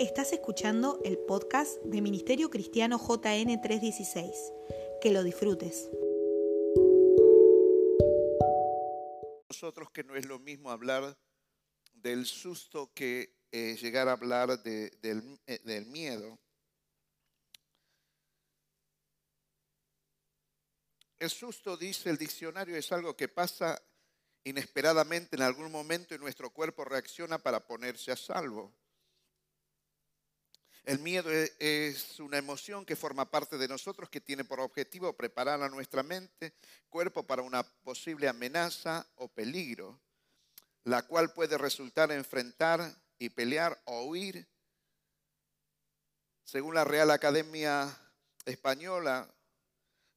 Estás escuchando el podcast de Ministerio Cristiano JN 316. Que lo disfrutes. Nosotros que no es lo mismo hablar del susto que eh, llegar a hablar eh, del miedo. El susto, dice el diccionario, es algo que pasa inesperadamente en algún momento y nuestro cuerpo reacciona para ponerse a salvo. El miedo e- es una emoción que forma parte de nosotros, que tiene por objetivo preparar a nuestra mente, cuerpo para una posible amenaza o peligro, la cual puede resultar en enfrentar y pelear o huir. Según la Real Academia Española,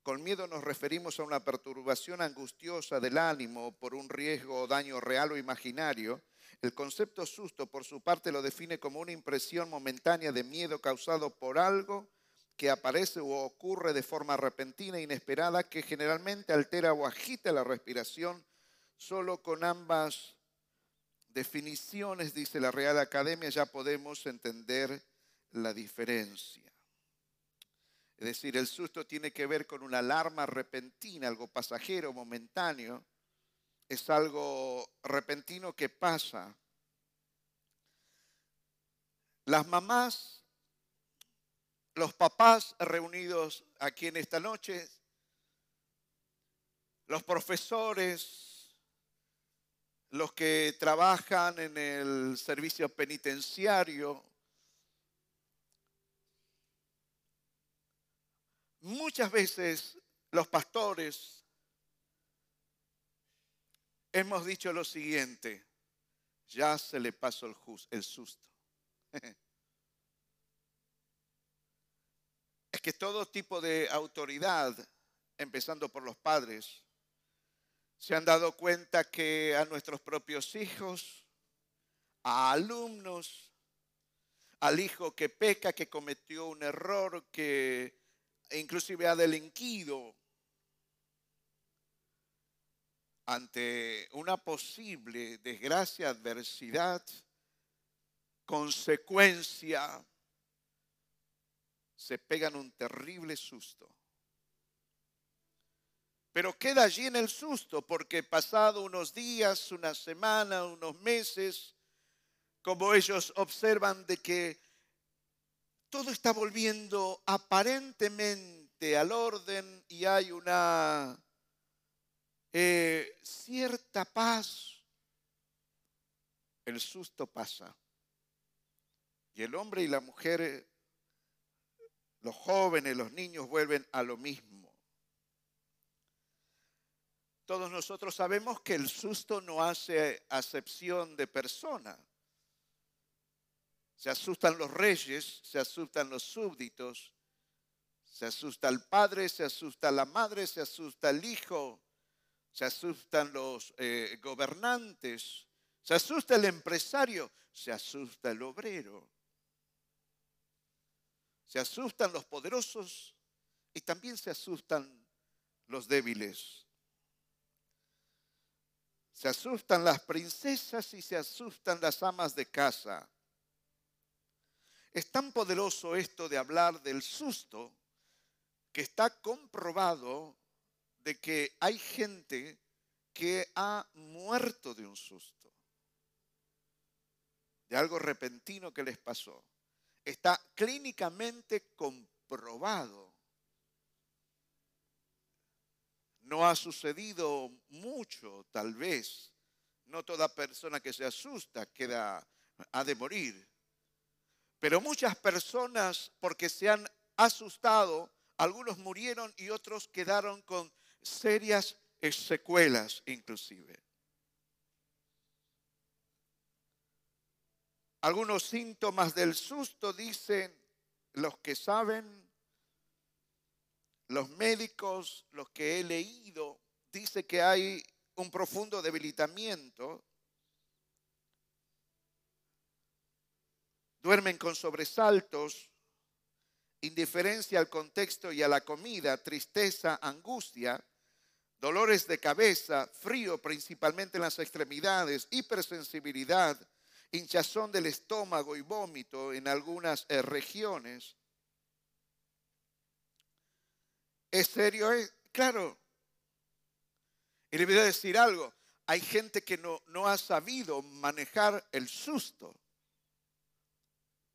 con miedo nos referimos a una perturbación angustiosa del ánimo por un riesgo o daño real o imaginario. El concepto susto, por su parte, lo define como una impresión momentánea de miedo causado por algo que aparece o ocurre de forma repentina e inesperada que generalmente altera o agita la respiración. Solo con ambas definiciones, dice la Real Academia, ya podemos entender la diferencia. Es decir, el susto tiene que ver con una alarma repentina, algo pasajero, momentáneo. Es algo repentino que pasa. Las mamás, los papás reunidos aquí en esta noche, los profesores, los que trabajan en el servicio penitenciario, Muchas veces los pastores hemos dicho lo siguiente, ya se le pasó el, el susto. es que todo tipo de autoridad, empezando por los padres, se han dado cuenta que a nuestros propios hijos, a alumnos, al hijo que peca, que cometió un error, que inclusive ha delinquido ante una posible desgracia, adversidad, consecuencia, se pegan un terrible susto. Pero queda allí en el susto porque pasado unos días, una semana, unos meses, como ellos observan de que todo está volviendo aparentemente al orden y hay una eh, cierta paz, el susto pasa. Y el hombre y la mujer, eh, los jóvenes, los niños vuelven a lo mismo. Todos nosotros sabemos que el susto no hace acepción de persona. Se asustan los reyes, se asustan los súbditos, se asusta el padre, se asusta la madre, se asusta el hijo, se asustan los eh, gobernantes, se asusta el empresario, se asusta el obrero, se asustan los poderosos y también se asustan los débiles. Se asustan las princesas y se asustan las amas de casa. Es tan poderoso esto de hablar del susto que está comprobado de que hay gente que ha muerto de un susto, de algo repentino que les pasó. Está clínicamente comprobado. No ha sucedido mucho, tal vez. No toda persona que se asusta queda, ha de morir. Pero muchas personas, porque se han asustado, algunos murieron y otros quedaron con serias secuelas inclusive. Algunos síntomas del susto dicen los que saben, los médicos, los que he leído, dice que hay un profundo debilitamiento, duermen con sobresaltos, indiferencia al contexto y a la comida, tristeza, angustia, dolores de cabeza, frío principalmente en las extremidades, hipersensibilidad, hinchazón del estómago y vómito en algunas eh, regiones. ¿Es serio? ¿Es? Claro. Y le voy a decir algo. Hay gente que no, no ha sabido manejar el susto.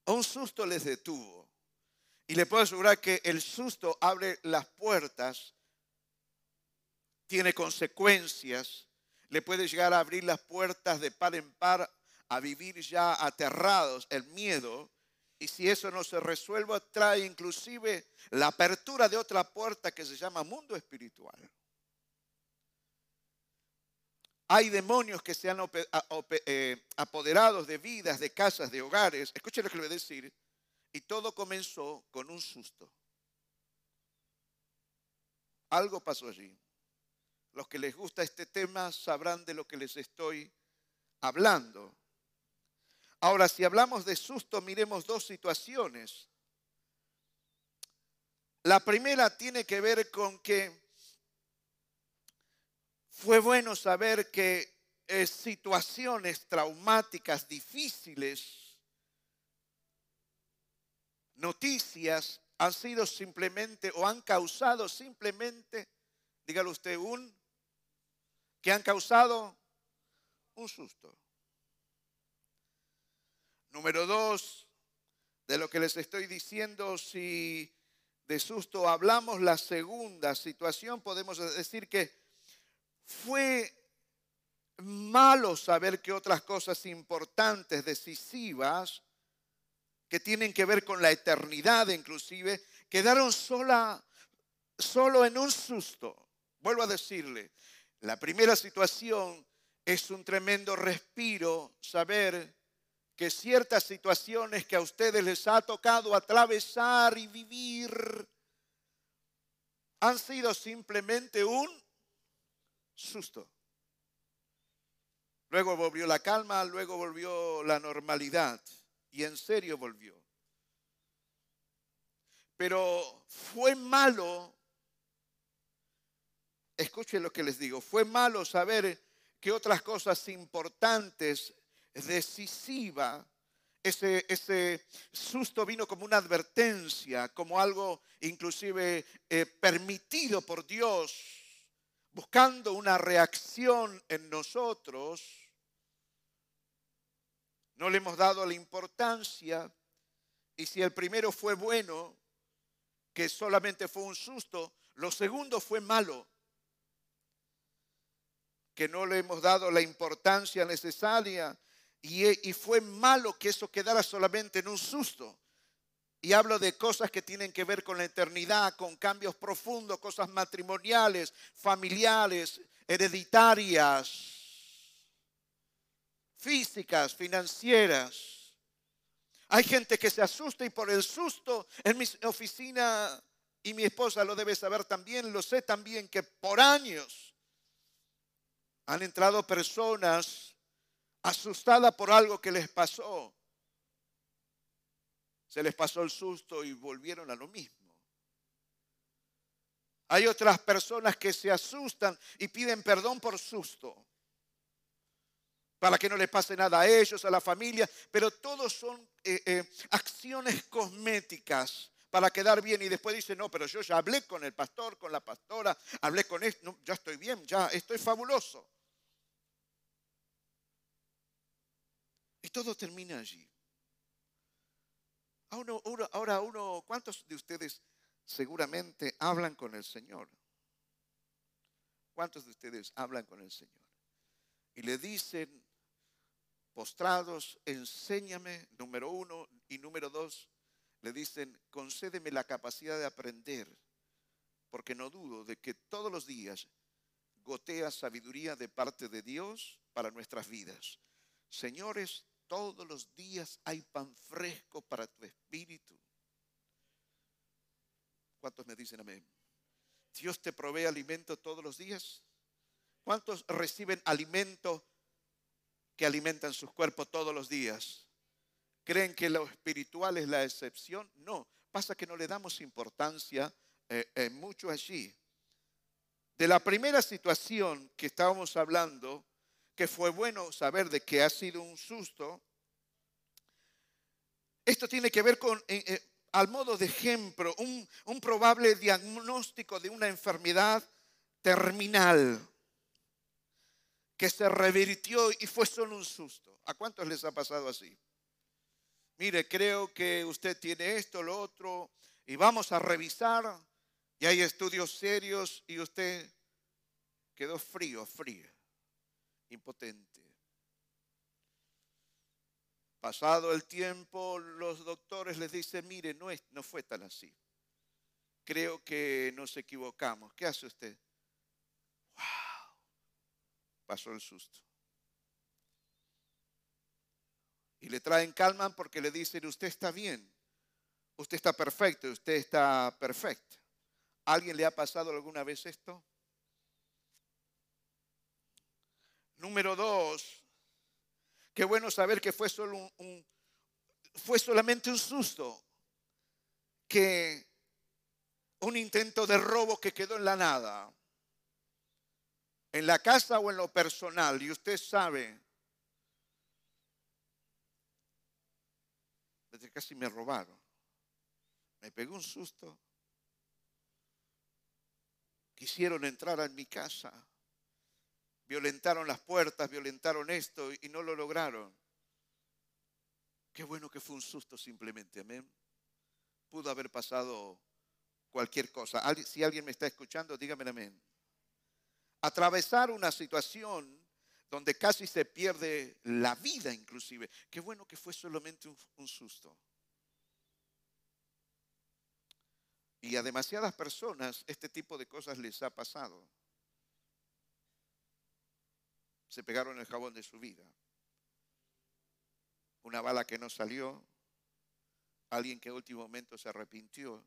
Un susto les detuvo. Y le puedo asegurar que el susto abre las puertas, tiene consecuencias, le puede llegar a abrir las puertas de par en par a vivir ya aterrados, el miedo, y si eso no se resuelve, trae inclusive la apertura de otra puerta que se llama mundo espiritual. Hay demonios que se han eh, apoderado de vidas, de casas, de hogares. Escuchen lo que le voy a decir. Y todo comenzó con un susto. Algo pasó allí. Los que les gusta este tema sabrán de lo que les estoy hablando. Ahora, si hablamos de susto, miremos dos situaciones. La primera tiene que ver con que fue bueno saber que eh, situaciones traumáticas, difíciles, noticias, han sido simplemente o han causado simplemente, dígalo usted, un, que han causado un susto. Número dos, de lo que les estoy diciendo, si de susto hablamos, la segunda situación, podemos decir que fue malo saber que otras cosas importantes, decisivas, que tienen que ver con la eternidad inclusive, quedaron sola, solo en un susto. Vuelvo a decirle, la primera situación es un tremendo respiro saber que ciertas situaciones que a ustedes les ha tocado atravesar y vivir han sido simplemente un susto. Luego volvió la calma, luego volvió la normalidad y en serio volvió. Pero fue malo, escuchen lo que les digo, fue malo saber que otras cosas importantes decisiva, ese, ese, susto vino como una advertencia, como algo inclusive eh, permitido por Dios, buscando una reacción en nosotros. No le hemos dado la importancia y si el primero fue bueno, que solamente fue un susto, lo segundo fue malo, que no le hemos dado la importancia necesaria y, fue malo que eso quedara solamente en un susto. Y hablo de cosas que tienen que ver con la eternidad, con cambios profundos, cosas matrimoniales, familiares, hereditarias, físicas, financieras. Hay gente que se asusta y por el susto en mi oficina, y mi esposa lo debe saber también, lo sé también, que por años han entrado personas asustada por algo que les pasó. Se les pasó el susto y volvieron a lo mismo. Hay otras personas que se asustan y piden perdón por susto, para que no les pase nada a ellos, a la familia, pero todos son eh, eh, acciones cosméticas para quedar bien y después dicen, no, pero yo ya hablé con el pastor, con la pastora, hablé con esto, ya estoy bien, ya estoy fabuloso. Y todo termina allí. Ahora uno, ¿cuántos de ustedes seguramente hablan con el Señor? ¿Cuántos de ustedes hablan con el Señor? Y le dicen, postrados, enséñame, número uno, y número dos, le dicen, concédeme la capacidad de aprender, porque no dudo de que todos los días gotea sabiduría de parte de Dios para nuestras vidas. Señores, todos los días hay pan fresco para tu espíritu. ¿Cuántos me dicen amén? Dios te provee alimento todos los días. ¿Cuántos reciben alimento que alimentan sus cuerpos todos los días? ¿Creen que lo espiritual es la excepción? No, pasa que no le damos importancia eh, eh, mucho allí. De la primera situación que estábamos hablando, que fue bueno saber de que ha sido un susto, Esto tiene que ver con, eh, eh, al modo de ejemplo, un, un probable diagnóstico de una enfermedad terminal que se revirtió y fue solo un susto. ¿A cuántos les ha pasado así? Mire, creo que usted tiene esto, lo otro, y vamos a revisar, y hay estudios serios, y usted quedó frío, frío, impotente. Pasado el tiempo, los doctores les dicen, mire, no, es, no fue tan así. Creo que nos equivocamos. ¿Qué hace usted? ¡Wow! Pasó el susto. Y le traen calma porque le dicen, usted está bien, usted está perfecto, usted está perfecto. ¿Alguien le ha pasado alguna vez esto? Número dos, qué bueno saber que fue, solo un, fue solamente un susto, que un intento de robo que quedó en la nada, en la casa o en lo personal, y usted sabe, desde casi me robaron, me pegó un susto, quisieron entrar a mi casa violentaron las puertas, violentaron esto y no lo lograron. Qué bueno que fue un susto simplemente, amén. Pudo haber pasado cualquier cosa. Si alguien me está escuchando, dígame amén. Atravesar una situación donde casi se pierde la vida inclusive. Qué bueno que fue solamente un, un susto. Y a demasiadas personas este tipo de cosas les ha pasado se pegaron el jabón de su vida. Una bala que no salió, alguien que en último momento se arrepintió.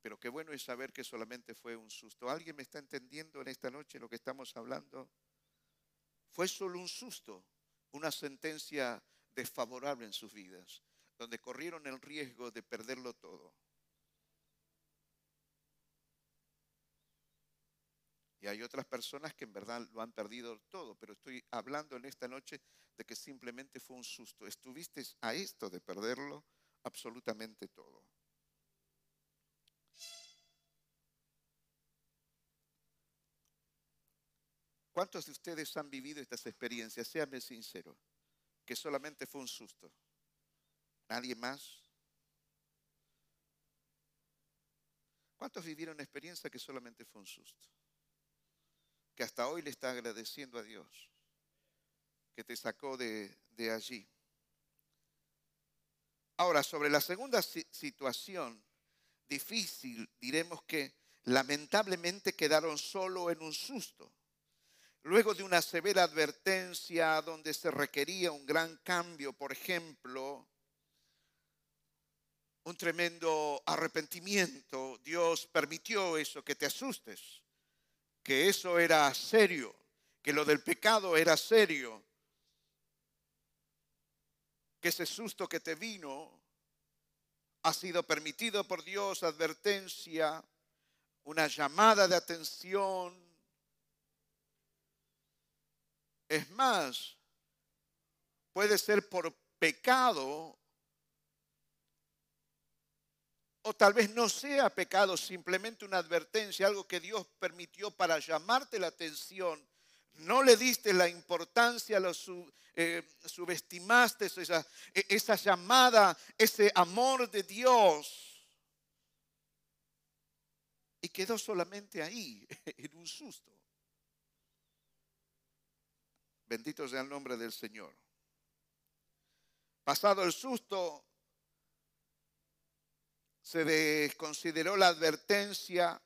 Pero qué bueno es saber que solamente fue un susto. ¿Alguien me está entendiendo en esta noche lo que estamos hablando? Fue solo un susto, una sentencia desfavorable en sus vidas, donde corrieron el riesgo de perderlo todo. Y hay otras personas que en verdad lo han perdido todo, pero estoy hablando en esta noche de que simplemente fue un susto. Estuviste a esto de perderlo absolutamente todo. ¿Cuántos de ustedes han vivido estas experiencias? Séanme sincero, que solamente fue un susto. ¿Nadie más? ¿Cuántos vivieron una experiencia que solamente fue un susto? Que hasta hoy le está agradeciendo a Dios que te sacó de, allí. Ahora, sobre la segunda situación difícil, diremos que lamentablemente quedaron solo en un susto. Luego de una severa advertencia donde se requería un gran cambio, por ejemplo, un tremendo arrepentimiento, Dios permitió eso, que te asustes que eso era serio, que lo del pecado era serio, que ese susto que te vino ha sido permitido por Dios, advertencia, una llamada de atención. Es más, puede ser por pecado tal vez no sea pecado, simplemente una advertencia, algo que Dios permitió para llamarte la atención. No le diste la importancia, lo eh, subestimaste esa, e, esa llamada, ese amor de Dios. Y quedó solamente ahí, en un susto. Bendito sea el nombre del Señor. Pasado el susto, se desconsideró la advertencia.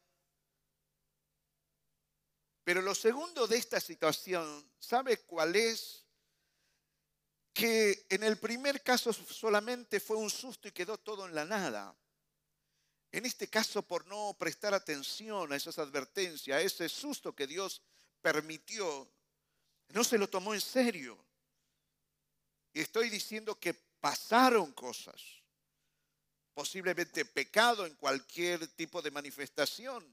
Pero lo segundo de esta situación, ¿sabe cuál es? Que en el primer caso solamente fue un susto y quedó todo en la nada. En este caso, por no prestar atención a esas advertencias, a ese susto que Dios permitió, no se lo tomó en serio. Y estoy diciendo que pasaron cosas posiblemente pecado en cualquier tipo de manifestación,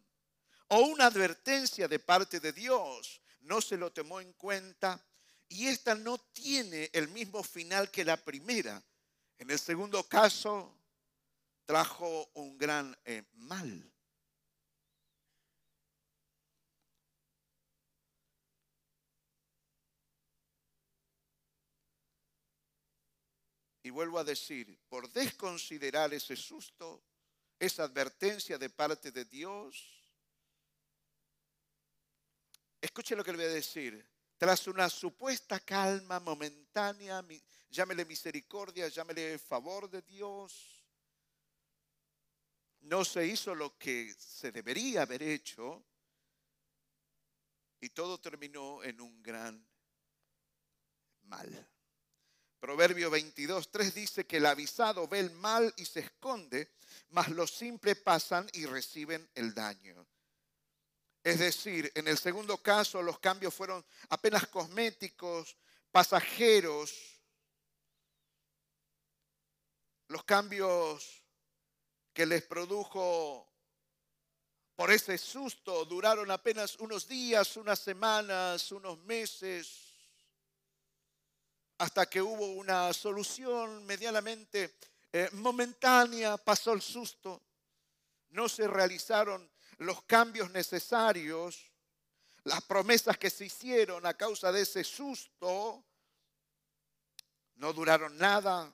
o una advertencia de parte de Dios, no se lo tomó en cuenta Y esta no tiene el mismo final que la primera. En el segundo caso, trajo un gran eh, mal. Vuelvo a decir, por desconsiderar ese susto, esa advertencia de parte de Dios, escuche lo que le voy a decir, tras una supuesta calma momentánea, llámele misericordia, llámele favor de Dios, no se hizo lo que se debería haber hecho y todo terminó en un gran mal. Proverbio 22, 3 dice que el avisado ve el mal y se esconde, mas los simples pasan y reciben el daño. Es decir, en el segundo caso los cambios fueron apenas cosméticos, pasajeros. Los cambios que les produjo por ese susto duraron apenas unos días, unas semanas, unos meses hasta que hubo una solución medianamente eh, momentánea, pasó el susto, no se realizaron los cambios necesarios, las promesas que se hicieron a causa de ese susto no duraron nada.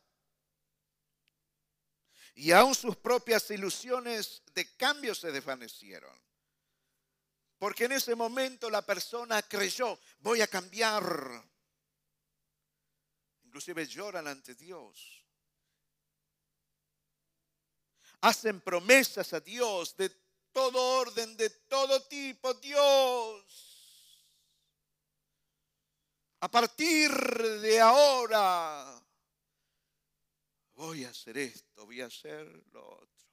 Y aún sus propias ilusiones de cambio se desvanecieron. Porque en ese momento la persona creyó, voy a cambiar inclusive lloran ante Dios. Hacen promesas a Dios de todo orden, de todo tipo. Dios, a partir de ahora voy a hacer esto, voy a hacer lo otro.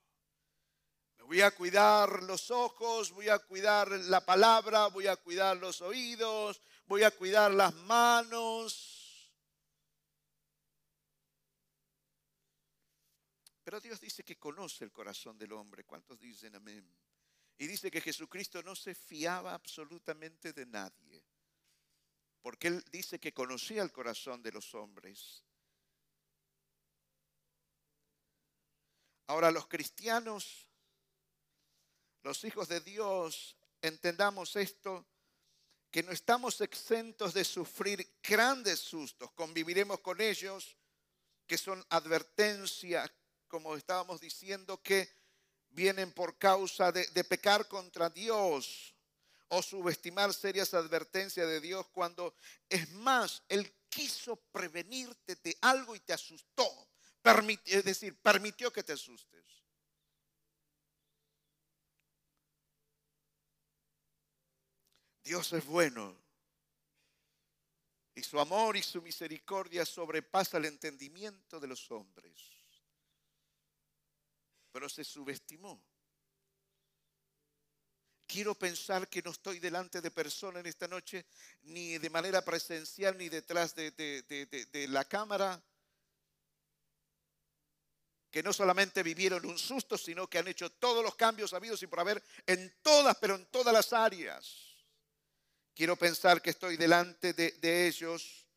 Me voy a cuidar los ojos, voy a cuidar la palabra, voy a cuidar los oídos, voy a cuidar las manos Dios dice que conoce el corazón del hombre. ¿Cuántos dicen amén? Y dice que Jesucristo no se fiaba absolutamente de nadie. Porque Él dice que conocía el corazón de los hombres. Ahora los cristianos, los hijos de Dios, entendamos esto, que no estamos exentos de sufrir grandes sustos. Conviviremos con ellos, que son advertencias, como estábamos diciendo, que vienen por causa de, pecar contra Dios o subestimar serias advertencias de Dios cuando es más, Él quiso prevenirte de algo y te asustó. es decir, permitió que te asustes. Dios es bueno y su amor y su misericordia sobrepasa el entendimiento de los hombres pero se subestimó. Quiero pensar que no estoy delante de personas en esta noche, ni de manera presencial, ni detrás de, la cámara, que no solamente vivieron un susto, sino que han hecho todos los cambios habidos y por haber en todas, pero en todas las áreas. Quiero pensar que estoy delante de ellos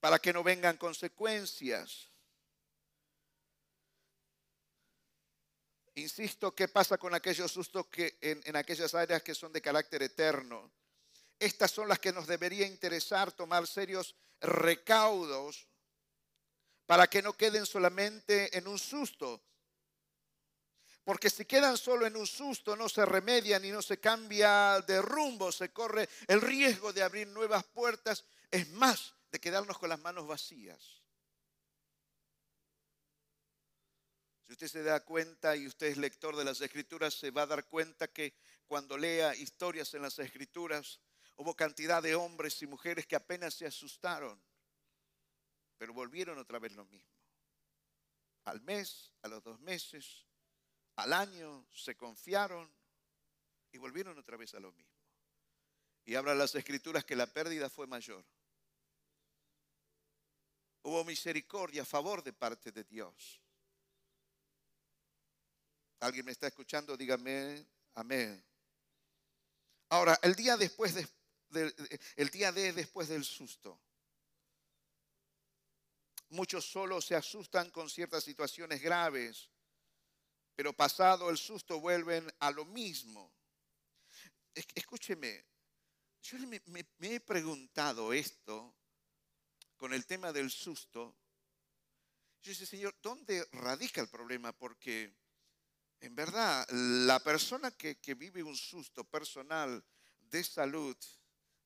para que no vengan consecuencias. Insisto, ¿qué pasa con aquellos sustos que en, aquellas áreas que son de carácter eterno? Estas son las que nos debería interesar tomar serios recaudos para que no queden solamente en un susto. Porque si quedan solo en un susto, no se remedian y no se cambia de rumbo, se corre el riesgo de abrir nuevas puertas, es más, de quedarnos con las manos vacías. Si usted se da cuenta y usted es lector de las escrituras, se va a dar cuenta que cuando lea historias en las escrituras, hubo cantidad de hombres y mujeres que apenas se asustaron, pero volvieron otra vez lo mismo. Al mes, a los dos meses, al año, se confiaron y volvieron otra vez a lo mismo. Y hablan las escrituras que la pérdida fue mayor. Hubo misericordia favor de parte de Dios. ¿Alguien me está escuchando? Dígame amén. Ahora, el día después de, el día de después del susto. Muchos solo se asustan con ciertas situaciones graves, pero pasado el susto vuelven a lo mismo. Escúcheme, yo me, he preguntado esto con el tema del susto. Yo dice, Señor, ¿dónde radica el problema? Porque en verdad la persona que, vive un susto personal de salud,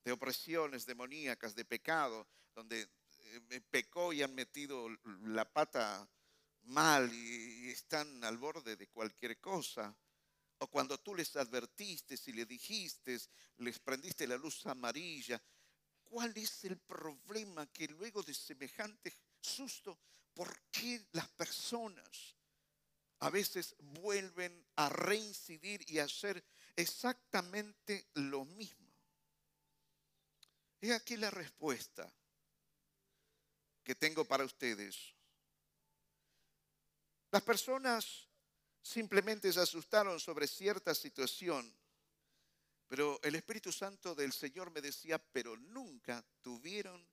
de opresiones demoníacas, de pecado, donde eh, pecó y han metido la pata mal y están al borde de cualquier cosa. O cuando tú les advertiste y le dijiste, les prendiste la luz amarilla. ¿Cuál es el problema que luego de semejante susto, por qué las personas a veces vuelven a reincidir y a hacer exactamente lo mismo? He aquí la respuesta que tengo para ustedes. Las personas simplemente se asustaron sobre cierta situación, pero el Espíritu Santo del Señor me decía, pero nunca tuvieron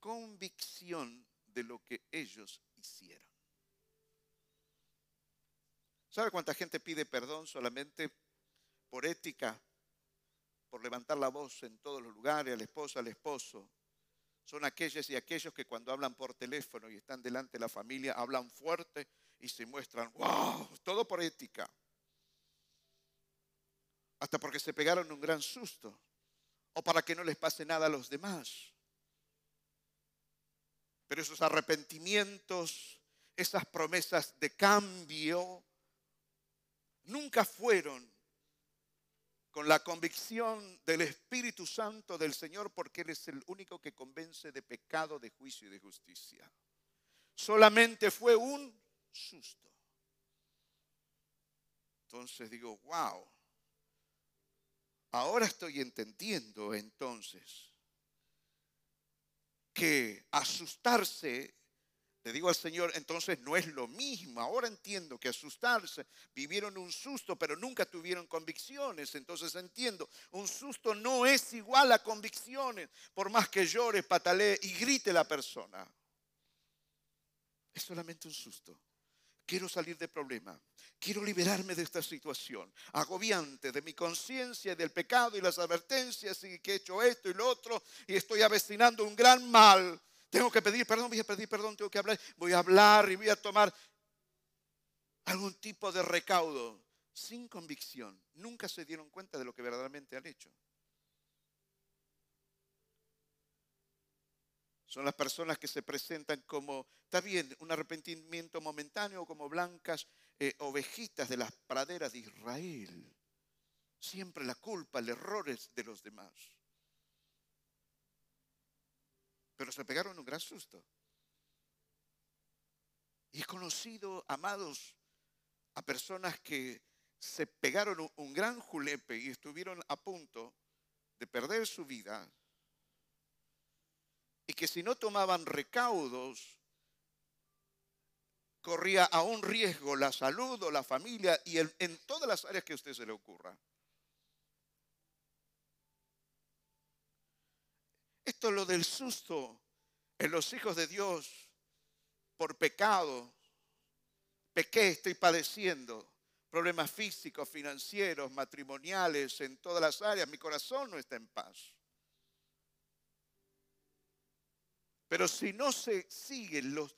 convicción de lo que ellos hicieron. ¿Sabe cuánta gente pide perdón solamente por ética, por levantar la voz en todos los lugares, al esposo, al esposo? son aquellos y aquellos que cuando hablan por teléfono y están delante de la familia, hablan fuerte y se muestran, wow, todo por ética. Hasta porque se pegaron un gran susto o para que no les pase nada a los demás. Pero esos arrepentimientos, esas promesas de cambio, nunca fueron con la convicción del Espíritu Santo del Señor, porque Él es el único que convence de pecado, de juicio y de justicia. Solamente fue un susto. Entonces digo, wow, ahora estoy entendiendo entonces que asustarse le digo al Señor, entonces no es lo mismo. Ahora entiendo que asustarse, vivieron un susto, pero nunca tuvieron convicciones. Entonces entiendo, un susto no es igual a convicciones, por más que llore, patalee y grite la persona. Es solamente un susto. Quiero salir del problema. Quiero liberarme de esta situación agobiante, de mi conciencia, del pecado y las advertencias y que he hecho esto y lo otro y estoy avecinando un gran mal tengo que pedir perdón, voy a pedir perdón, tengo que hablar, voy a hablar y voy a tomar algún tipo de recaudo sin convicción. Nunca se dieron cuenta de lo que verdaderamente han hecho. Son las personas que se presentan como, está bien, un arrepentimiento momentáneo, como blancas eh, ovejitas de las praderas de Israel. Siempre la culpa, el error es de los demás pero se pegaron un gran susto. Y he conocido, amados, a personas que se pegaron un gran julepe y estuvieron a punto de perder su vida y que si no tomaban recaudos, corría a un riesgo la salud o la familia y en todas las áreas que a usted se le ocurra. Esto es lo del susto en los hijos de Dios por pecado. Pequé, estoy padeciendo problemas físicos, financieros, matrimoniales, en todas las áreas. Mi corazón no está en paz. Pero si no se siguen los,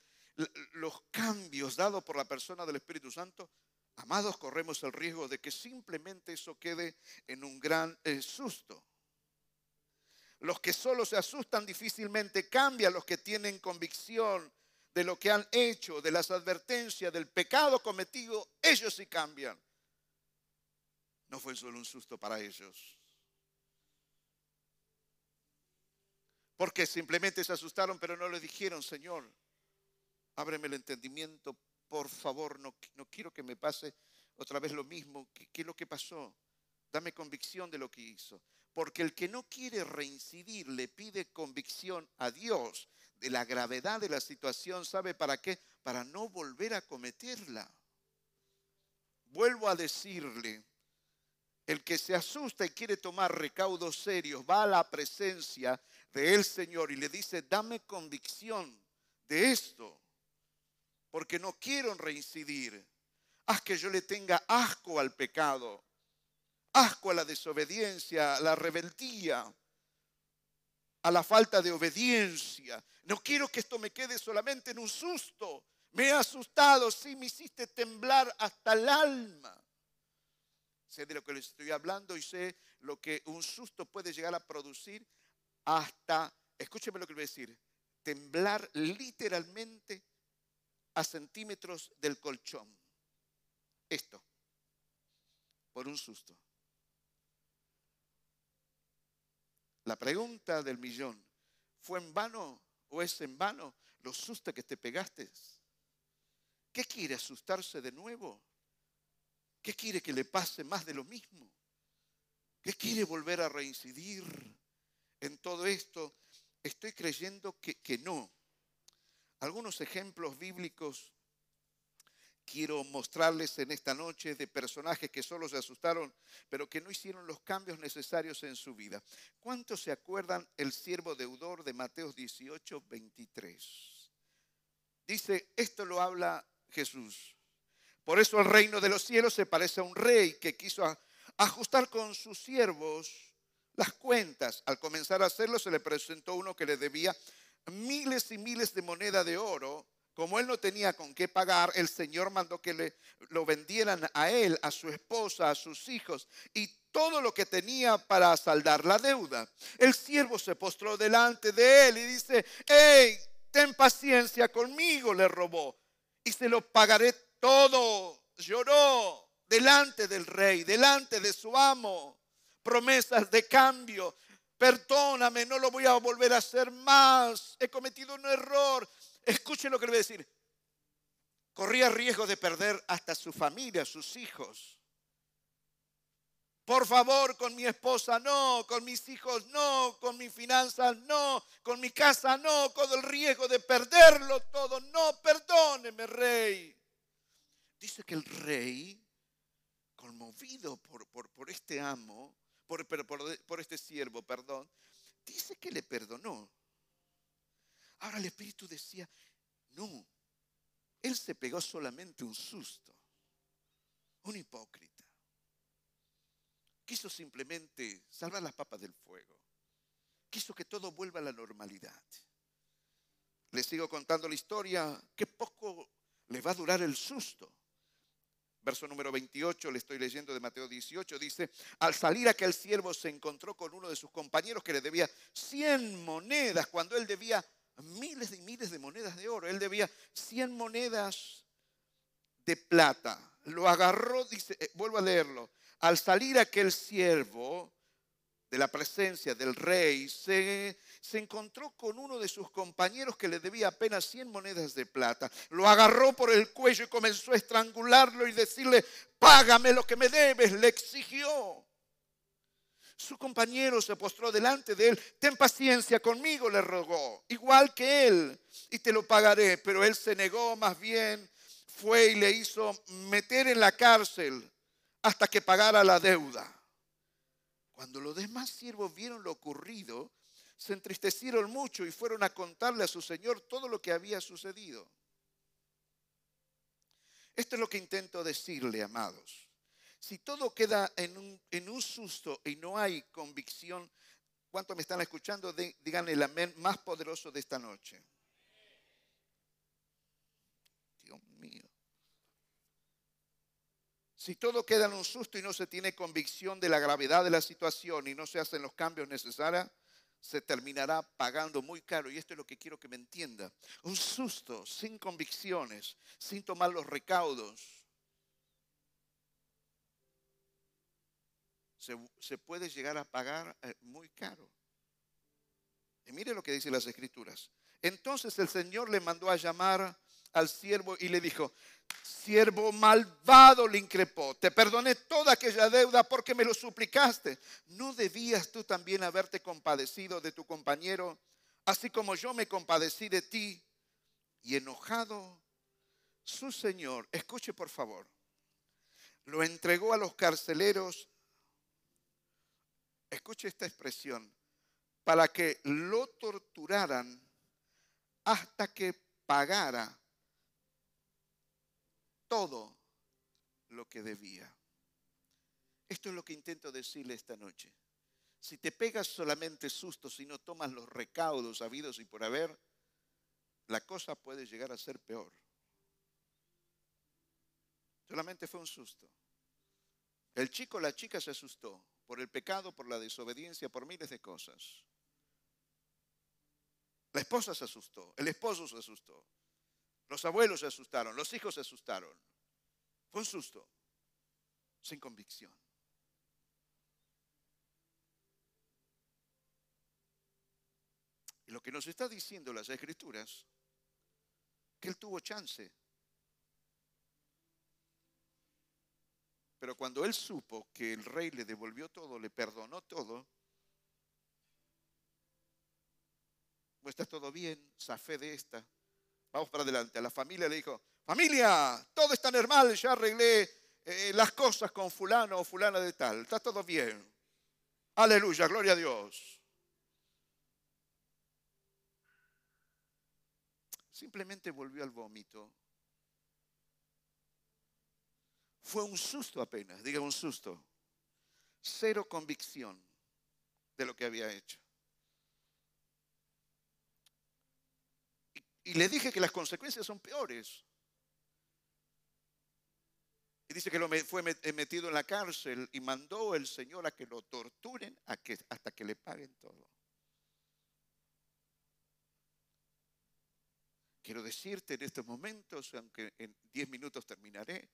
los cambios dados por la persona del Espíritu Santo, amados, corremos el riesgo de que simplemente eso quede en un gran eh, susto. Los que solo se asustan difícilmente cambian, los que tienen convicción de lo que han hecho, de las advertencias, del pecado cometido, ellos sí cambian. No fue solo un susto para ellos. Porque simplemente se asustaron, pero no le dijeron, Señor, ábreme el entendimiento, por favor, no, no quiero que me pase otra vez lo mismo. ¿Qué, ¿Qué es lo que pasó? Dame convicción de lo que hizo. Porque el que no quiere reincidir le pide convicción a Dios de la gravedad de la situación. ¿Sabe para qué? Para no volver a cometerla. Vuelvo a decirle, El que se asusta y quiere tomar recaudos serios va a la presencia del Señor y le dice, dame convicción de esto, porque no quiero reincidir. Haz que yo le tenga asco al pecado, asco a la desobediencia, a la rebeldía, a la falta de obediencia. No quiero que esto me quede solamente en un susto. Me he asustado, sí, me hiciste temblar hasta el alma. Sé de lo que les estoy hablando y sé lo que un susto puede llegar a producir hasta, escúcheme lo que voy a decir, temblar literalmente a centímetros del colchón. Esto, por un susto. La pregunta del millón, ¿fue en vano o es en vano los sustos que te pegaste? ¿Qué quiere asustarse de nuevo? ¿Qué quiere que le pase más de lo mismo? ¿Qué quiere volver a reincidir en todo esto? Estoy creyendo que, que no. Algunos ejemplos bíblicos quiero mostrarles en esta noche de personajes que solo se asustaron, pero que no hicieron los cambios necesarios en su vida. ¿Cuántos se acuerdan el siervo deudor de Mateo 18, 23? Dice, esto lo habla Jesús. Por eso el reino de los cielos se parece a un rey que quiso ajustar con sus siervos las cuentas. Al comenzar a hacerlo se le presentó uno que le debía miles y miles de moneda de oro. Como él no tenía con qué pagar, el Señor mandó que le lo vendieran a él, a su esposa, a sus hijos y todo lo que tenía para saldar la deuda. El siervo se postró delante de él y dice, hey, ten paciencia conmigo, le robó, y se lo pagaré todo lloró delante del rey, delante de su amo. Promesas de cambio. Perdóname, no lo voy a volver a hacer más. He cometido un error. Escuchen lo que le voy a decir. Corría riesgo de perder hasta su familia, sus hijos. Por favor, con mi esposa no, con mis hijos no, con mis finanzas no, con mi casa no, con el riesgo de perderlo todo. No, perdóneme, rey. Dice que el rey, conmovido por, por, este amo, por, por este siervo, perdón, dice que le perdonó. Ahora el Espíritu decía, no, él se pegó solamente un susto, un hipócrita. Quiso simplemente salvar las papas del fuego. Quiso que todo vuelva a la normalidad. Le sigo contando la historia, que poco le va a durar el susto. Verso número 28, le estoy leyendo de Mateo 18, dice, al salir aquel siervo se encontró con uno de sus compañeros que le debía 100 monedas cuando él debía miles y miles de monedas de oro. Él debía 100 monedas de plata. Lo agarró, dice, eh, vuelvo a leerlo. Al salir aquel siervo de la presencia del rey, se se encontró con uno de sus compañeros que le debía apenas 100 monedas de plata. Lo agarró por el cuello y comenzó a estrangularlo y decirle, págame lo que me debes, le exigió. Su compañero se postró delante de él, ten paciencia conmigo, le rogó, igual que él, y te lo pagaré. Pero él se negó, más bien fue y le hizo meter en la cárcel hasta que pagara la deuda. Cuando los demás siervos vieron lo ocurrido, se entristecieron mucho y fueron a contarle a su Señor todo lo que había sucedido. Esto es lo que intento decirle, amados. Si todo queda en un, en un susto y no hay convicción, ¿cuántos me están escuchando? Digan el amén más poderoso de esta noche. Dios mío. Si todo queda en un susto y no se tiene convicción de la gravedad de la situación y no se hacen los cambios necesarios, se terminará pagando muy caro. Y esto es lo que quiero que me entienda. Un susto sin convicciones, sin tomar los recaudos. Se, puede llegar a pagar eh, muy caro. Y mire lo que dicen las escrituras. Entonces el Señor le mandó a llamar al siervo y le dijo, siervo malvado le increpó, te perdoné toda aquella deuda porque me lo suplicaste. ¿No debías tú también haberte compadecido de tu compañero, así como yo me compadecí de ti? Y enojado, su señor, escuche por favor, lo entregó a los carceleros escuche esta expresión, para que lo torturaran hasta que pagara todo lo que debía. Esto es lo que intento decirle esta noche. Si te pegas solamente sustos y no tomas los recaudos habidos y por haber, la cosa puede llegar a ser peor. Solamente fue un susto. El chico, la chica se asustó por el pecado, por la desobediencia, por miles de cosas. La esposa se asustó, el esposo se asustó, los abuelos se asustaron, los hijos se asustaron. Fue un susto, sin convicción. Y lo que nos está diciendo las escrituras, que él tuvo chance. Pero cuando él supo que el rey le devolvió todo, le perdonó todo, pues está todo bien, fe de esta. Vamos para adelante. A la familia le dijo, familia, todo está normal, ya arreglé eh, las cosas con fulano o fulana de tal, está todo bien. Aleluya, gloria a Dios. Simplemente volvió al vómito. Fue un susto apenas, diga un susto. Cero convicción de lo que había hecho. Y, le dije que las consecuencias son peores. Y dice que fue eh, metido en la cárcel y mandó el Señor a que lo torturen hasta que le paguen todo. Quiero decirte en estos momentos, aunque en diez minutos terminaré,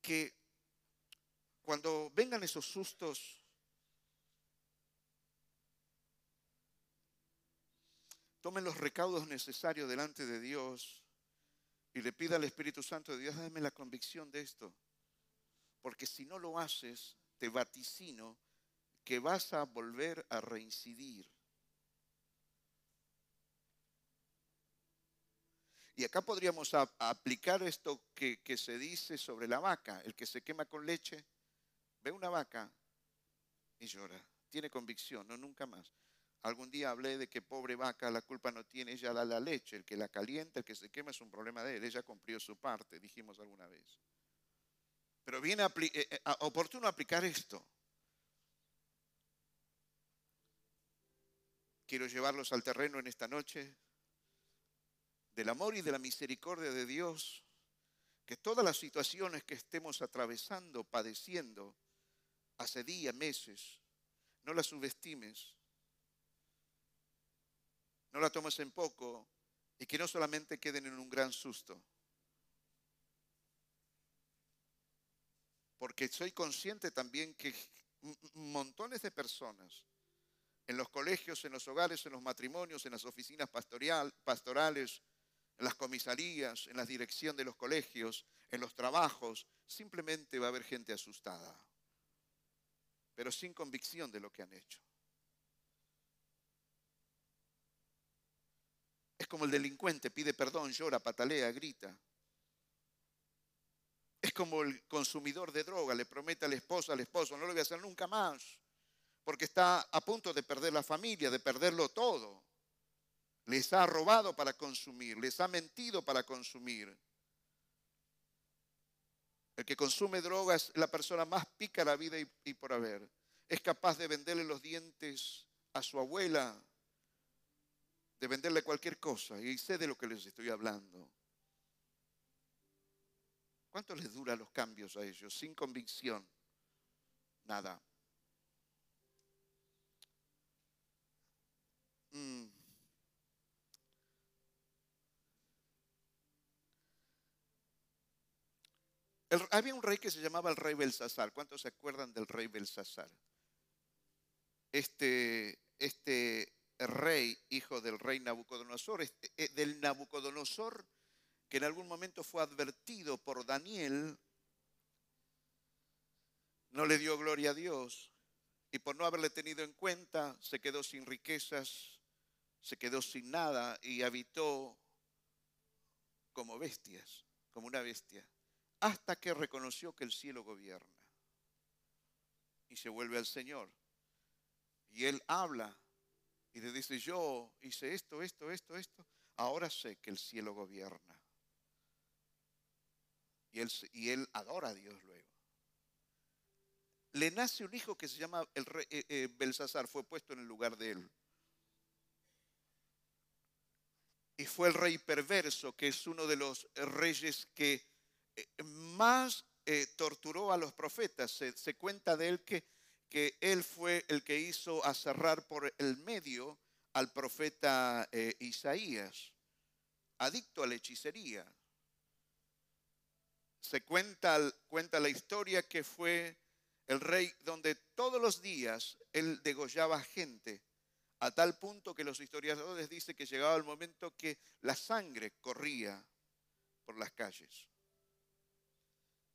que cuando vengan esos sustos, tomen los recaudos necesarios delante de Dios y le pida al Espíritu Santo de Dios, dame la convicción de esto. Porque si no lo haces, te vaticino que vas a volver a reincidir. Y acá podríamos aplicar esto que, se dice sobre la vaca, el que se quema con leche, ve una vaca y llora, tiene convicción, no nunca más. Algún día hablé de que pobre vaca, la culpa no tiene, ella da la leche, el que la calienta, el que se quema es un problema de él, ella cumplió su parte, dijimos alguna vez. Pero viene eh, eh, oportuno aplicar esto. Quiero llevarlos al terreno en esta noche del amor y de la misericordia de Dios, que todas las situaciones que estemos atravesando, padeciendo, hace días, meses, no las subestimes, no la tomes en poco y que no solamente queden en un gran susto. Porque soy consciente también que montones de personas en los colegios, en los hogares, en los matrimonios, en las oficinas pastorales, en las comisarías, en la dirección de los colegios, en los trabajos, simplemente va a haber gente asustada, pero sin convicción de lo que han hecho. Es como el delincuente, pide perdón, llora, patalea, grita. Es como el consumidor de droga, le promete a la esposa, al esposo, no lo voy a hacer nunca más, porque está a punto de perder la familia, de perderlo todo les ha robado para consumir, les ha mentido para consumir. El que consume droga es la persona más pica la vida y, por haber. Es capaz de venderle los dientes a su abuela, de venderle cualquier cosa. Y sé de lo que les estoy hablando. ¿Cuánto les dura los cambios a ellos? Sin convicción. Nada. Mm. Había un rey que se llamaba el rey Belsasar. ¿Cuántos se acuerdan del rey Belsasar? Este, este rey, hijo del rey Nabucodonosor, eh, del Nabucodonosor, que en algún momento fue advertido por Daniel, no le dio gloria a Dios y por no haberle tenido en cuenta se quedó sin riquezas, se quedó sin nada y habitó como bestias, como una bestia hasta que reconoció que el cielo gobierna. y se vuelve al Señor. Y él habla y le dice, yo hice esto, esto, esto, esto, ahora sé que el cielo gobierna. Y él, y él adora a Dios luego. Le nace un hijo que se llama el rey, eh, eh, Belsasar, fue puesto en el lugar de él. Y fue el rey perverso, que es uno de los reyes que eh, más torturó a los profetas. Se, se cuenta de él que que él fue el que hizo aserrar por el medio al profeta eh, Isaías, adicto a la hechicería. Se cuenta, cuenta la historia que fue el rey donde todos los días él degollaba gente, a tal punto que los historiadores dicen que llegaba el momento que la sangre corría por las calles.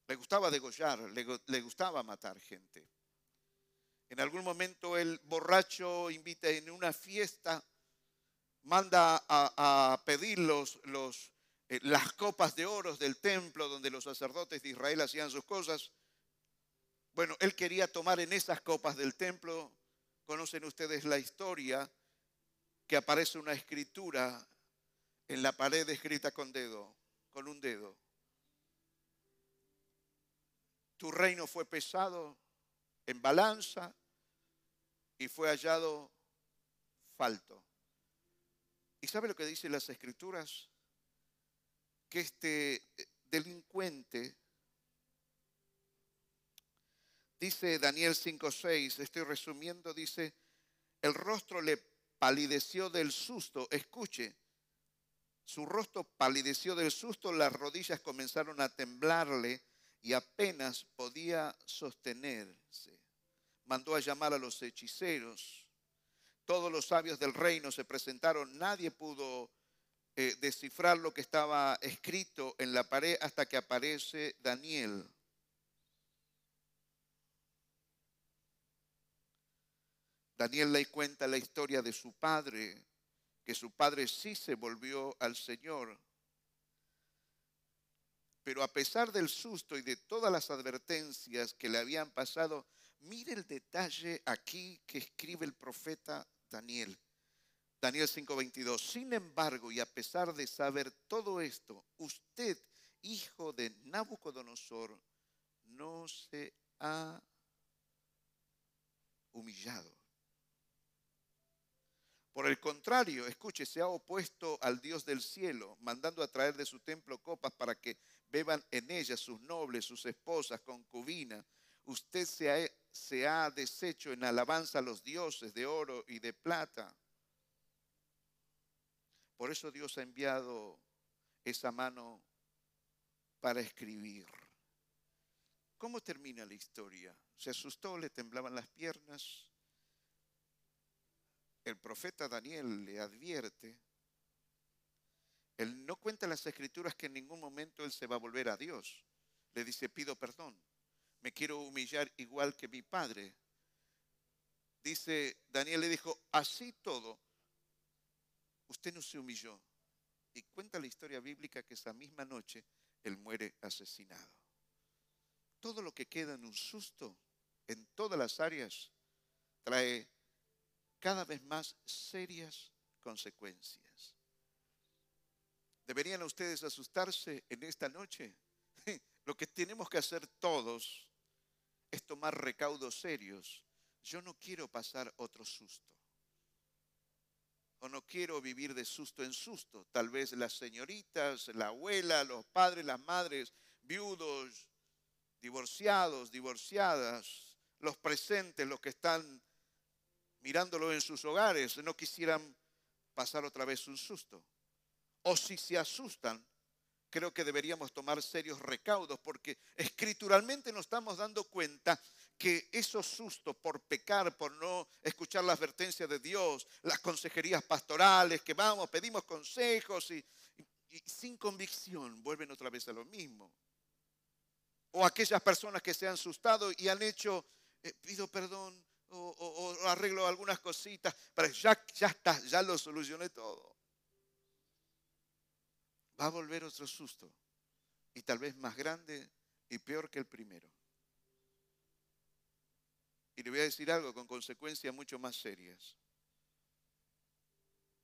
Le gustaba degollar, le gustaba matar gente. En algún momento el borracho invita en una fiesta, manda a, pedir eh, las copas de oro del templo donde los sacerdotes de Israel hacían sus cosas. Bueno, él quería tomar en esas copas del templo. Conocen ustedes la historia que aparece una escritura en la pared escrita con dedo, con un dedo. Tu reino fue pesado en balanza y fue hallado falto. ¿Y sabe lo que dicen las escrituras? Que este eh, delincuente, dice Daniel 5.6, estoy resumiendo, dice, el rostro le palideció del susto, escuche, su rostro palideció del susto, las rodillas comenzaron a temblarle y apenas podía sostenerse. Mandó a llamar a los hechiceros. Todos los sabios del reino se presentaron. Nadie pudo eh, descifrar lo que estaba escrito en la pared hasta que aparece Daniel. Daniel le cuenta la historia de su padre, que su padre sí se volvió al Señor pero a pesar del susto y de todas las advertencias que le habían pasado, mire el detalle aquí que escribe el profeta Daniel. Daniel 5:22. Sin embargo, y a pesar de saber todo esto, usted, hijo de Nabucodonosor, no se ha humillado. Por el contrario, escuche, se ha opuesto al Dios del cielo, mandando a traer de su templo copas para que beban en ellas sus nobles, sus esposas, concubinas. Usted se ha, se ha deshecho en alabanza a los dioses de oro y de plata. Por eso Dios ha enviado esa mano para escribir. ¿Cómo termina la historia? Se asustó, le temblaban las piernas. El profeta Daniel le advierte él no cuenta en las escrituras que en ningún momento él se va a volver a Dios. Le dice, pido perdón, me quiero humillar igual que mi padre. Dice, Daniel le dijo, así todo, usted no se humilló. Y cuenta la historia bíblica que esa misma noche él muere asesinado. Todo lo que queda en un susto, en todas las áreas, trae cada vez más serias consecuencias. ¿Deberían ustedes asustarse en esta noche? Lo que tenemos que hacer todos es tomar recaudos serios. Yo no quiero pasar otro susto. O no quiero vivir de susto en susto. Tal vez las señoritas, la abuela, los padres, las madres, viudos, divorciados, divorciadas, los presentes, los que están mirándolo en sus hogares, no quisieran pasar otra vez un susto o si se asustan, creo que deberíamos tomar serios recaudos porque escrituralmente nos estamos dando cuenta que esos sustos por pecar, por no escuchar la advertencia de Dios, las consejerías pastorales, que vamos, pedimos consejos y, sin convicción vuelven otra vez a lo mismo. O aquellas personas que se han asustado y han hecho, eh, pido perdón o, arreglo algunas cositas, pero ya, ya está, ya lo solucioné todo va a volver otro susto y tal vez más grande y peor que el primero. Y le voy a decir algo con consecuencias mucho más serias.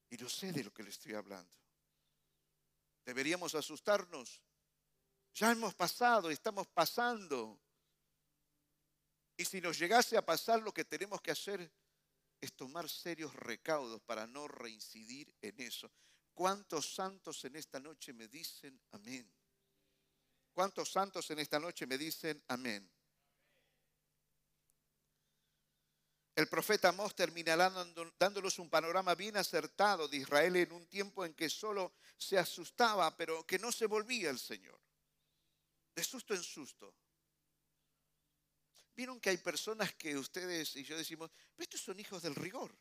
Y no sé de lo que le estoy hablando. Deberíamos asustarnos. Ya hemos pasado, estamos pasando. Y si nos llegase a pasar, lo que tenemos que hacer es tomar serios recaudos para no reincidir en eso. ¿Cuántos santos en esta noche me dicen amén? ¿Cuántos santos en esta noche me dicen amén? El profeta Amós terminará dándonos un panorama bien acertado de Israel en un tiempo en que solo se asustaba, pero que no se volvía el Señor. De susto en susto. Vieron que hay personas que ustedes y yo decimos, estos son hijos del rigor.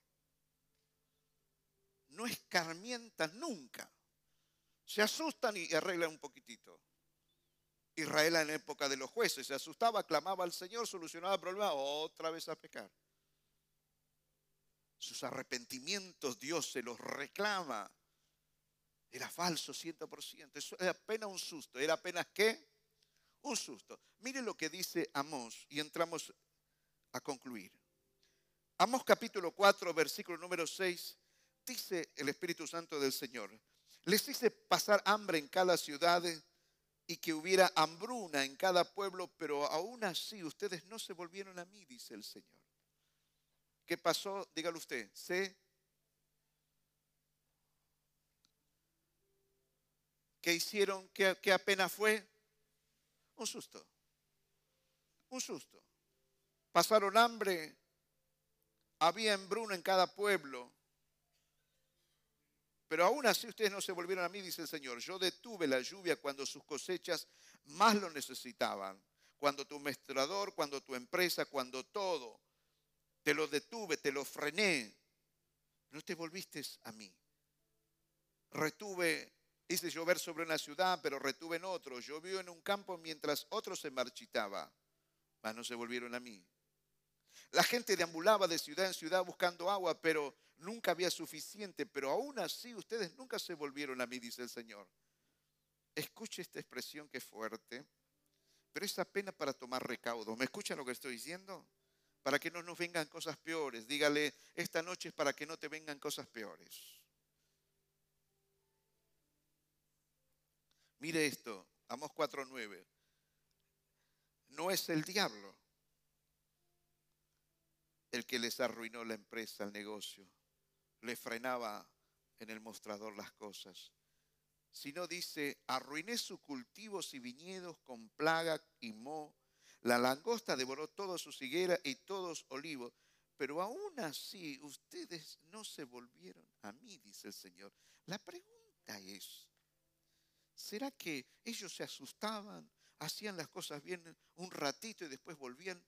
No escarmientan nunca. Se asustan y arreglan un poquitito. Israel en época de los jueces se asustaba, clamaba al Señor, solucionaba el problema, otra vez a pecar. Sus arrepentimientos Dios se los reclama. Era falso 100%. Eso era apenas un susto. ¿Era apenas qué? Un susto. Mire lo que dice Amós y entramos a concluir. Amós capítulo 4, versículo número 6, dice el Espíritu Santo del Señor. Les hice pasar hambre en cada ciudad y que hubiera hambruna en cada pueblo, pero aún así ustedes no se volvieron a mí, dice el Señor. ¿Qué pasó? Dígalo usted. ¿Se? ¿Qué hicieron? ¿Qué, ¿Qué apenas fue? Un susto. Un susto. Pasaron hambre. Había hambruna en cada pueblo. Pero aún así ustedes no se volvieron a mí, dice el Señor. Yo detuve la lluvia cuando sus cosechas más lo necesitaban. Cuando tu mestrador, cuando tu empresa, cuando todo. Te lo detuve, te lo frené. No te volviste a mí. Retuve, hice llover sobre una ciudad, pero retuve en otro. Llovió en un campo mientras otro se marchitaba. Mas no se volvieron a mí. La gente deambulaba de ciudad en ciudad buscando agua, pero nunca había suficiente. Pero aún así ustedes nunca se volvieron a mí, dice el Señor. Escuche esta expresión que es fuerte, pero es apenas para tomar recaudo. ¿Me escuchan lo que estoy diciendo? Para que no nos vengan cosas peores. Dígale, esta noche es para que no te vengan cosas peores. Mire esto, Amos 4.9. No es el diablo el que les arruinó la empresa, el negocio, le frenaba en el mostrador las cosas. Sino dice, arruiné sus cultivos y viñedos con plaga y moho. La langosta devoró toda su higuera y todos olivos. Pero aún así ustedes no se volvieron a mí, dice el Señor. La pregunta es, ¿será que ellos se asustaban, hacían las cosas bien un ratito y después volvían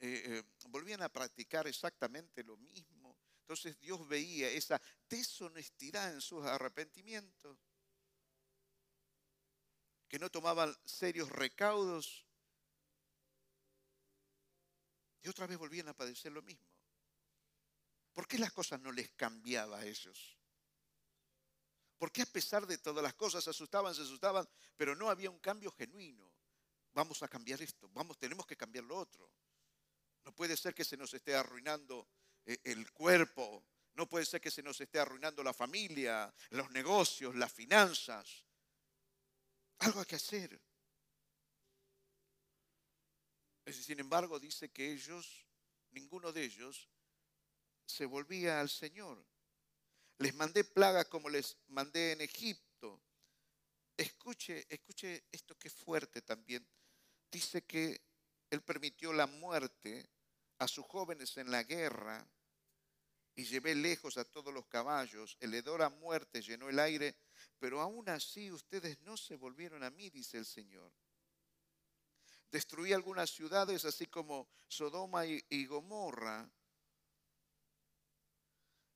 eh, eh, volvían a practicar exactamente lo mismo. Entonces Dios veía esa deshonestidad en sus arrepentimientos, que no tomaban serios recaudos y otra vez volvían a padecer lo mismo. ¿Por qué las cosas no les cambiaba a ellos? ¿Por qué a pesar de todas las cosas se asustaban, se asustaban, pero no había un cambio genuino? Vamos a cambiar esto, vamos, tenemos que cambiar lo otro. No puede ser que se nos esté arruinando eh, el cuerpo. No puede ser que se nos esté arruinando la familia, los negocios, las finanzas. Algo hay que hacer. Sin embargo, dice que ellos, ninguno de ellos, se volvía al Señor. Les mandé plagas como les mandé en Egipto. Escuche, escuche esto que es fuerte también. Dice que Él permitió la muerte a sus jóvenes en la guerra y llevé lejos a todos los caballos. El hedor a muerte llenó el aire, pero aún así ustedes no se volvieron a mí, dice el Señor. Destruí algunas ciudades, así como Sodoma y, Gomorra.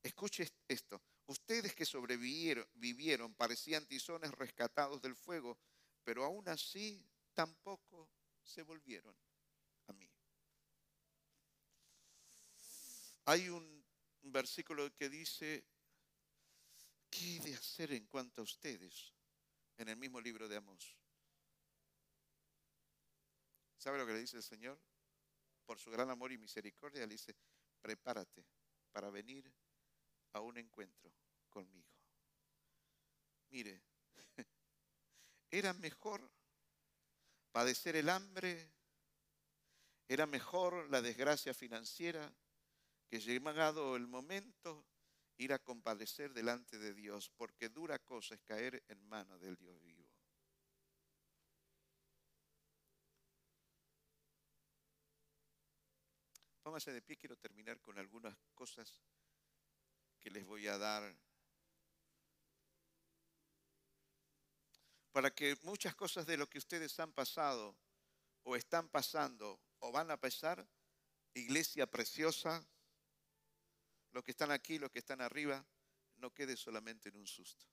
Escuche esto. Ustedes que sobrevivieron vivieron, parecían tizones rescatados del fuego, pero aún así tampoco se volvieron a mí. Hay un versículo que dice, ¿qué he de hacer en cuanto a ustedes? En el mismo libro de Amós. ¿Sabe lo que le dice el Señor? por su gran amor y misericordia, le dice, prepárate para venir a un encuentro conmigo. Mire, era mejor padecer el hambre, era mejor la desgracia financiera, que llegado el momento ir a compadecer delante de Dios, porque dura cosa es caer en manos del Dios vivo. Póngase de pie, quiero terminar con algunas cosas que les voy a dar para que muchas cosas de lo que ustedes han pasado o están pasando o van a pasar, iglesia preciosa, los que están aquí, los que están arriba, no quede solamente en un susto.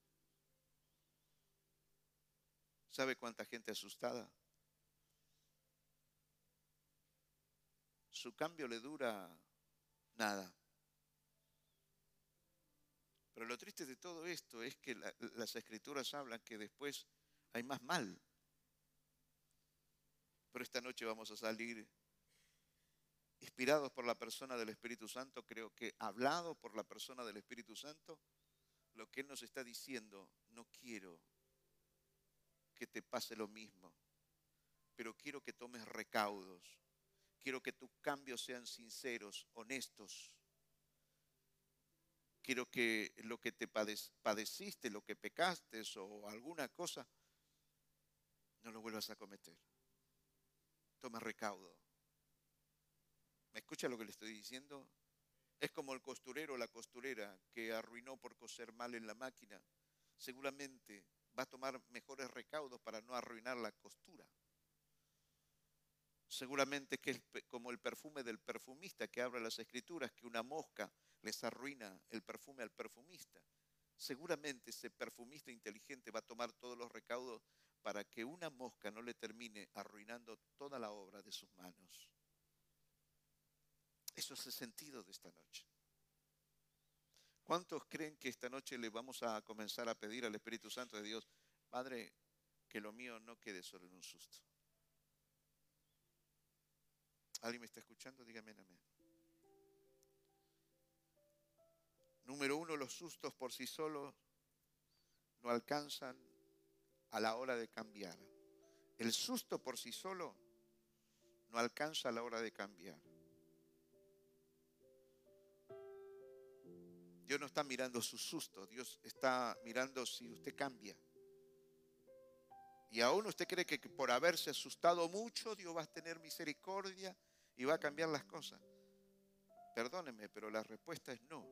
¿Sabe cuánta gente asustada? Su cambio le dura nada. Pero lo triste de todo esto es que las escrituras hablan que después hay más mal. Pero esta noche vamos a salir inspirados por la persona del Espíritu Santo, creo que hablado por la persona del Espíritu Santo, lo que Él nos está diciendo, no quiero que te pase lo mismo, pero quiero que tomes recaudos, quiero que tus cambios sean sinceros, honestos. Quiero que lo que te padeciste, lo que pecaste o alguna cosa, no lo vuelvas a cometer. Toma recaudo. ¿Me escucha lo que le estoy diciendo? Es como el costurero o la costurera que arruinó por coser mal en la máquina. Seguramente va a tomar mejores recaudos para no arruinar la costura. Seguramente que es como el perfume del perfumista que abre las escrituras, que una mosca les arruina el perfume al perfumista. Seguramente ese perfumista inteligente va a tomar todos los recaudos para que una mosca no le termine arruinando toda la obra de sus manos. Eso es el sentido de esta noche. ¿Cuántos creen que esta noche le vamos a comenzar a pedir al Espíritu Santo de Dios, Padre, que lo mío no quede solo en un susto? ¿Alguien me está escuchando? Dígame amén. Número uno, los sustos por sí solos no alcanzan a la hora de cambiar. El susto por sí solo no alcanza a la hora de cambiar. Dios no está mirando su susto, Dios está mirando si usted cambia. Y aún usted cree que por haberse asustado mucho, Dios va a tener misericordia y va a cambiar las cosas. Perdóneme, pero la respuesta es no.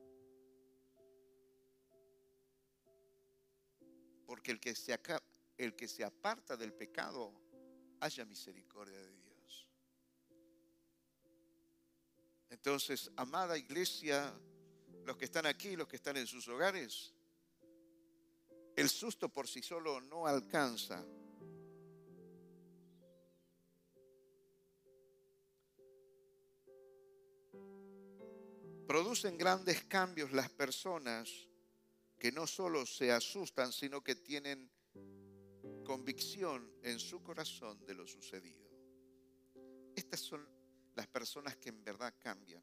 Porque el que se, acaba, el que se aparta del pecado, haya misericordia de Dios. Entonces, amada iglesia, los que están aquí, los que están en sus hogares, el susto por sí solo no alcanza. Producen grandes cambios las personas que no solo se asustan, sino que tienen convicción en su corazón de lo sucedido. Estas son las personas que en verdad cambian.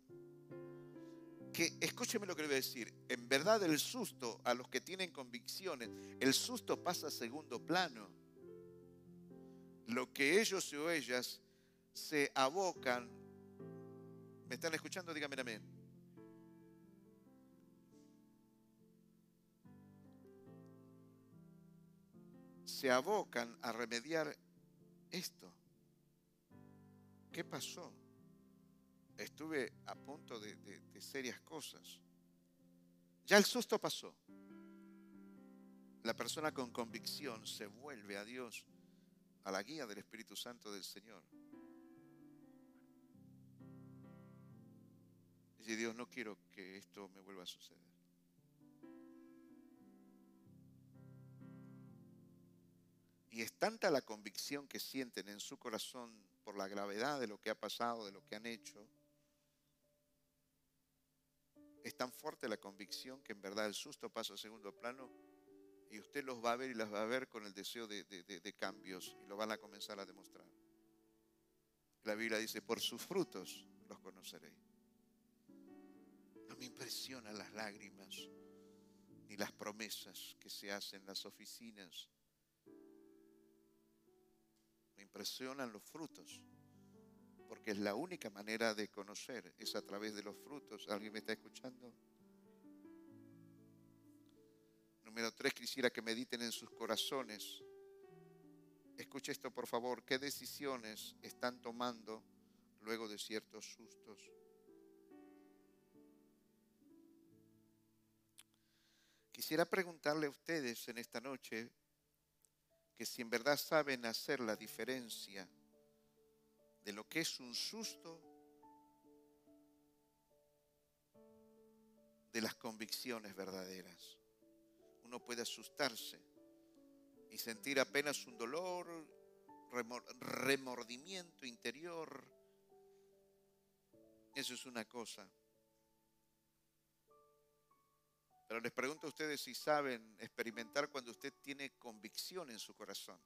Que escúcheme lo que le voy a decir. En verdad el susto a los que tienen convicciones, el susto pasa a segundo plano. Lo que ellos o ellas se abocan. ¿Me están escuchando? Díganme amén se abocan a remediar esto. ¿Qué pasó? Estuve a punto de, serias cosas. Ya el susto pasó. La persona con convicción se vuelve a Dios, a la guía del Espíritu Santo del Señor. Dice Dios, no quiero que esto me vuelva a suceder. Y es tanta la convicción que sienten en su corazón por la gravedad de lo que ha pasado, de lo que han hecho. Es tan fuerte la convicción que en verdad el susto pasa a segundo plano y usted los va a ver y las va a ver con el deseo de, cambios y lo van a comenzar a demostrar. La Biblia dice, por sus frutos los conoceréis. No me impresionan las lágrimas ni las promesas que se hacen en las oficinas. Me impresionan los frutos, porque es la única manera de conocer, es a través de los frutos. ¿Alguien me está escuchando? Número tres, quisiera que mediten en sus corazones. Escuche esto, por favor. ¿Qué decisiones están tomando luego de ciertos sustos? Quisiera preguntarle a ustedes en esta noche que si en verdad saben hacer la diferencia de lo que es un susto de las convicciones verdaderas uno puede asustarse y sentir apenas un dolor, remordimiento interior. Eso es una cosa. Pero les pregunto a ustedes si saben experimentar cuando usted tiene convicción en su corazón.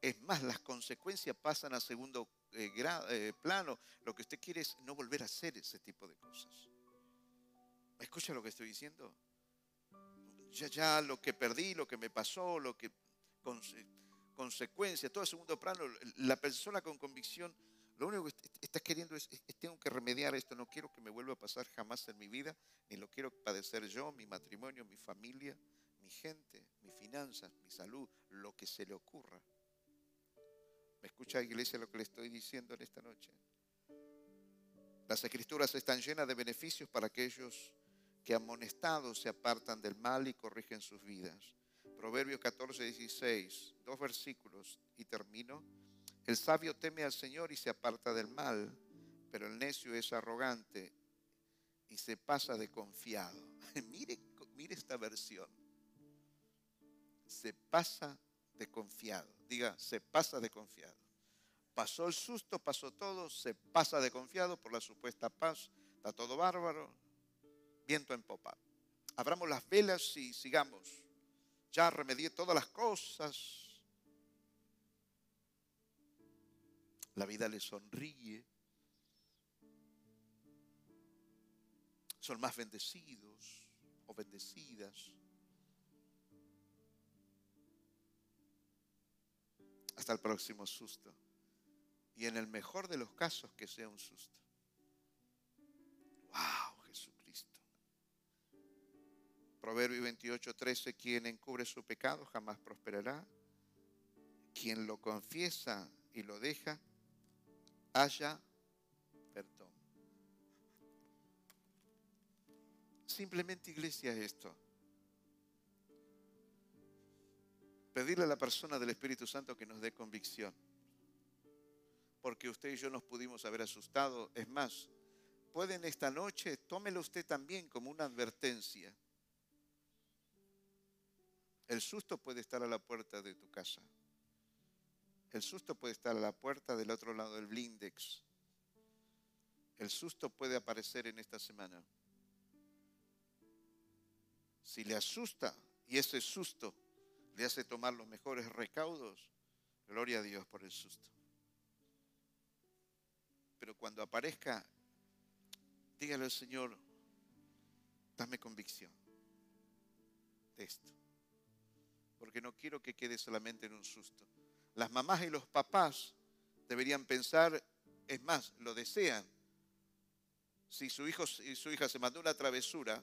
Es más, las consecuencias pasan a segundo eh, eh, plano. Lo que usted quiere es no volver a hacer ese tipo de cosas. ¿Me escucha lo que estoy diciendo? ya, ya lo que perdí, lo que me pasó, lo que consecuencias, todo el segundo plano, la persona con convicción, lo único que está queriendo es, tengo que remediar esto, no quiero que me vuelva a pasar jamás en mi vida, ni lo quiero padecer yo, mi matrimonio, mi familia, mi gente, mis finanzas, mi salud, lo que se le ocurra. ¿Me escucha iglesia lo que le estoy diciendo en esta noche? Las escrituras están llenas de beneficios para aquellos que amonestados se apartan del mal y corrigen sus vidas. Proverbios 14, 16, dos versículos y termino. El sabio teme al Señor y se aparta del mal, pero el necio es arrogante y se pasa de confiado. mire, mire esta versión. Se pasa de confiado. Diga, se pasa de confiado. Pasó el susto, pasó todo, se pasa de confiado por la supuesta paz. Está todo bárbaro, viento en popa. Abramos las velas y sigamos. Ya remedié todas las cosas. La vida le sonríe. Son más bendecidos o bendecidas. Hasta el próximo susto. Y en el mejor de los casos que sea un susto. ¡Wow! Proverbio 28, 13, quien encubre su pecado jamás prosperará. Quien lo confiesa y lo deja, haya perdón. Simplemente iglesia es esto. Pedirle a la persona del Espíritu Santo que nos dé convicción. Porque usted y yo nos pudimos haber asustado. Es más, pueden esta noche, tómelo usted también como una advertencia el susto puede estar a la puerta de tu casa. El susto puede estar a la puerta del otro lado del blindex. El susto puede aparecer en esta semana. Si le asusta y ese susto le hace tomar los mejores recaudos, gloria a Dios por el susto. Pero cuando aparezca, dígale al Señor, dame convicción de esto porque no quiero que quede solamente en un susto. Las mamás y los papás deberían pensar, es más, lo desean. Si su hijo y su hija se mandó una travesura,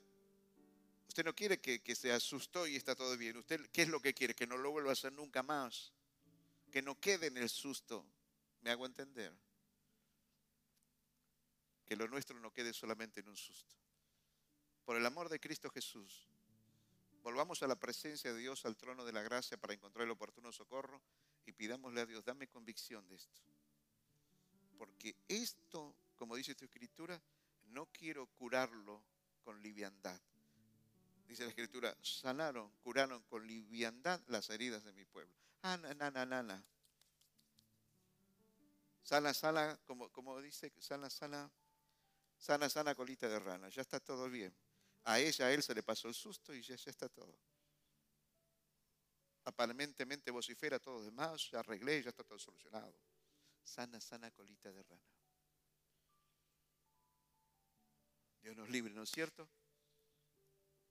usted no quiere que, se asustó y está todo bien. ¿Usted qué es lo que quiere? Que no lo vuelva a hacer nunca más. Que no quede en el susto. ¿Me hago entender? Que lo nuestro no quede solamente en un susto. Por el amor de Cristo Jesús, Volvamos a la presencia de Dios, al trono de la gracia para encontrar el oportuno socorro y pidámosle a Dios, dame convicción de esto. Porque esto, como dice tu escritura, no quiero curarlo con liviandad. Dice la escritura, sanaron, curaron con liviandad las heridas de mi pueblo. Ah, na, na, na, Sana, sana, como, como dice, sana, sana, sana, sana colita de rana. Ya está todo bien. A ella, a él se le pasó el susto y ya, está todo. Aparentemente vocifera todo demás, ya arreglé, ya está todo solucionado. Sana, sana colita de rana. Dios nos libre, ¿no es cierto?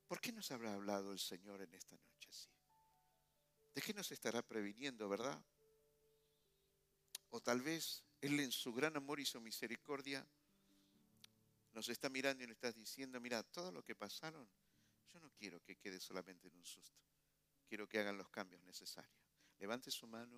¿Por qué nos habrá hablado el Señor en esta noche así? ¿De qué nos estará previniendo, verdad? O tal vez Él en su gran amor y su misericordia nos está mirando y nos está diciendo, mira, todo lo que pasaron, yo no quiero que quede solamente en un susto. Quiero que hagan los cambios necesarios. Levante su mano.